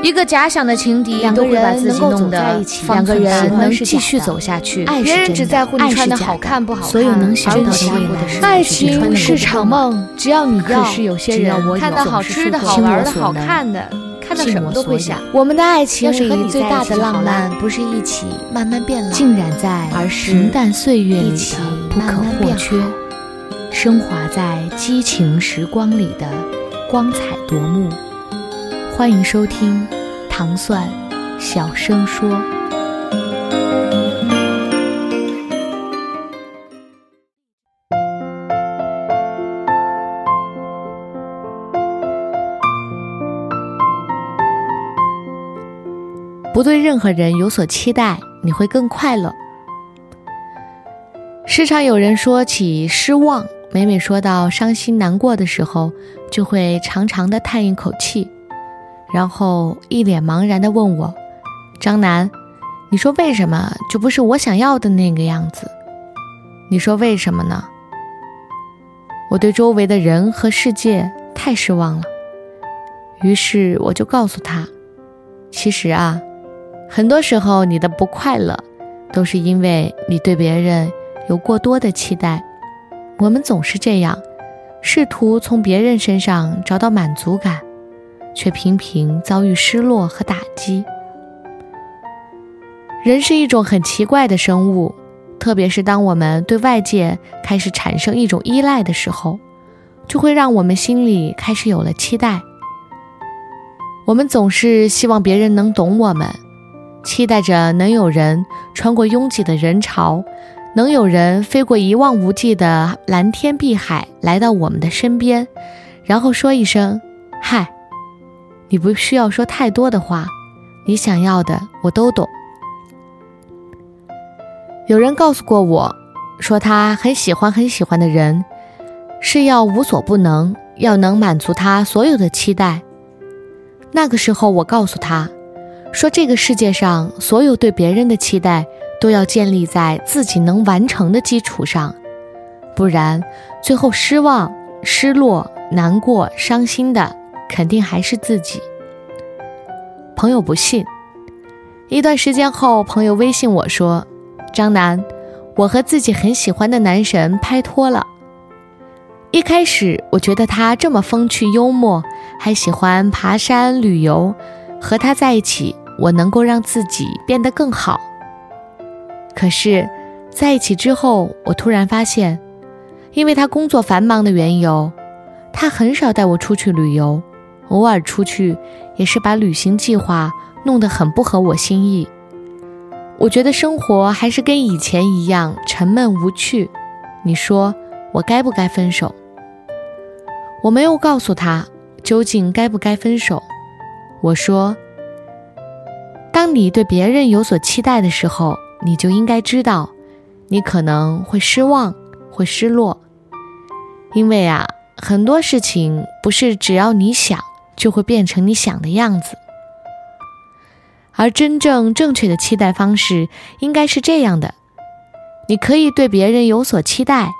一个假想的情敌两个人能够走在一起，方寸大喜欢是假继续的走下去。爱是别人真的只在乎你爱穿的好是假的看不好看，所有能想到的未来在乎的是爱情是场梦，只要你要。可是有些人只要我有看到好吃的好玩的好看的，看到什么都会想。我们的爱情最大的浪漫，不是一起慢慢变老，浸染在而是平淡岁月里的不可或缺好，升华在激情时光里的光彩夺目。欢迎收听糖蒜小声说。不对任何人有所期待，你会更快乐。时常有人说起失望，每每说到伤心难过的时候，就会长长的叹一口气，然后一脸茫然的问我：“张楠，你说为什么就不是我想要的那个样子？你说为什么呢？”我对周围的人和世界太失望了，于是我就告诉他：“其实啊。”很多时候，你的不快乐，都是因为你对别人有过多的期待。我们总是这样，试图从别人身上找到满足感，却频频遭遇失落和打击。人是一种很奇怪的生物，特别是当我们对外界开始产生一种依赖的时候，就会让我们心里开始有了期待。我们总是希望别人能懂我们。期待着能有人穿过拥挤的人潮，能有人飞过一望无际的蓝天碧海来到我们的身边，然后说一声“嗨”。你不需要说太多的话，你想要的我都懂。有人告诉过我，说他很喜欢很喜欢的人，是要无所不能，要能满足他所有的期待。那个时候，我告诉他。说这个世界上所有对别人的期待，都要建立在自己能完成的基础上，不然最后失望、失落、难过、伤心的肯定还是自己。朋友不信，一段时间后，朋友微信我说：“张楠，我和自己很喜欢的男神拍拖了。”一开始我觉得他这么风趣幽默，还喜欢爬山旅游。和他在一起，我能够让自己变得更好。可是，在一起之后，我突然发现，因为他工作繁忙的缘由，他很少带我出去旅游，偶尔出去也是把旅行计划弄得很不合我心意。我觉得生活还是跟以前一样沉闷无趣。你说我该不该分手？我没有告诉他究竟该不该分手。我说：“当你对别人有所期待的时候，你就应该知道，你可能会失望，会失落。因为啊，很多事情不是只要你想就会变成你想的样子。而真正正确的期待方式应该是这样的：你可以对别人有所期待，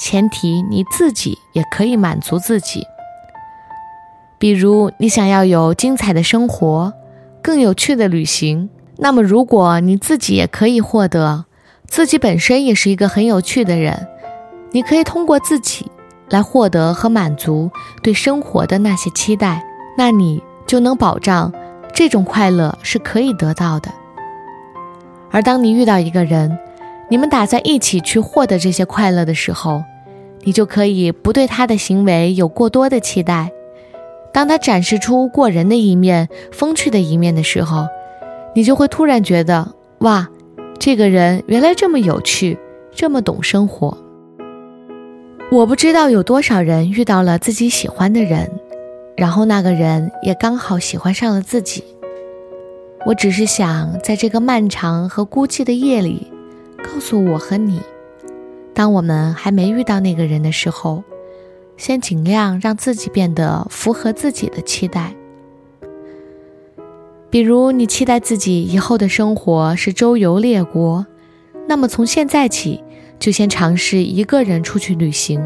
前提你自己也可以满足自己。”比如你想要有精彩的生活，更有趣的旅行，那么如果你自己也可以获得，自己本身也是一个很有趣的人，你可以通过自己来获得和满足对生活的那些期待，那你就能保障这种快乐是可以得到的。而当你遇到一个人，你们打算一起去获得这些快乐的时候，你就可以不对他的行为有过多的期待。当他展示出过人的一面、风趣的一面的时候，你就会突然觉得，哇，这个人原来这么有趣，这么懂生活。我不知道有多少人遇到了自己喜欢的人，然后那个人也刚好喜欢上了自己。我只是想在这个漫长和孤寂的夜里，告诉我和你，当我们还没遇到那个人的时候。先尽量让自己变得符合自己的期待，比如你期待自己以后的生活是周游列国，那么从现在起就先尝试一个人出去旅行。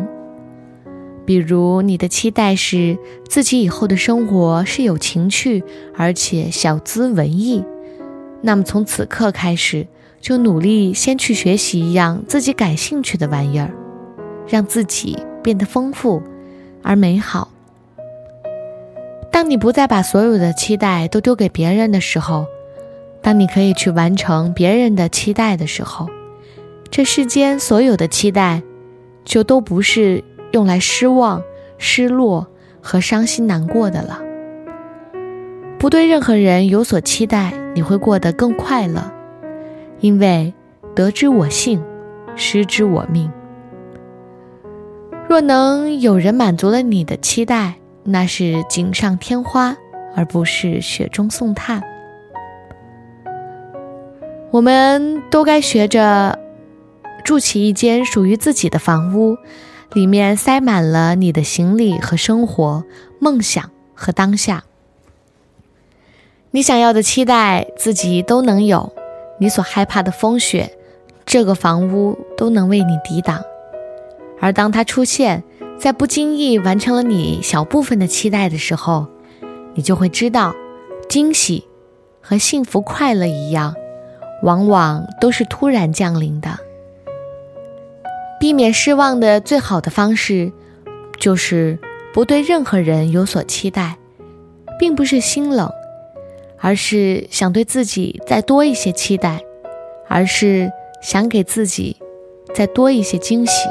比如，你的期待是自己以后的生活是有情趣，而且小资文艺，那么从此刻开始，就努力先去学习一样自己感兴趣的玩意儿，让自己变得丰富而美好。当你不再把所有的期待都丢给别人的时候，当你可以去完成别人的期待的时候，这世间所有的期待，就都不是用来失望、失落和伤心难过的了。不对任何人有所期待，你会过得更快乐，因为得之我幸，失之我命。若能有人满足了你的期待，那是锦上添花，而不是雪中送炭。我们都该学着住起一间属于自己的房屋，里面塞满了你的行李和生活、梦想和当下。你想要的期待，自己都能有；你所害怕的风雪，这个房屋都能为你抵挡。而当它出现，在不经意完成了你小部分的期待的时候，你就会知道，惊喜和幸福快乐一样，往往都是突然降临的。避免失望的最好的方式，就是不对任何人有所期待，并不是心冷，而是想对自己再多一些期待，而是想给自己再多一些惊喜。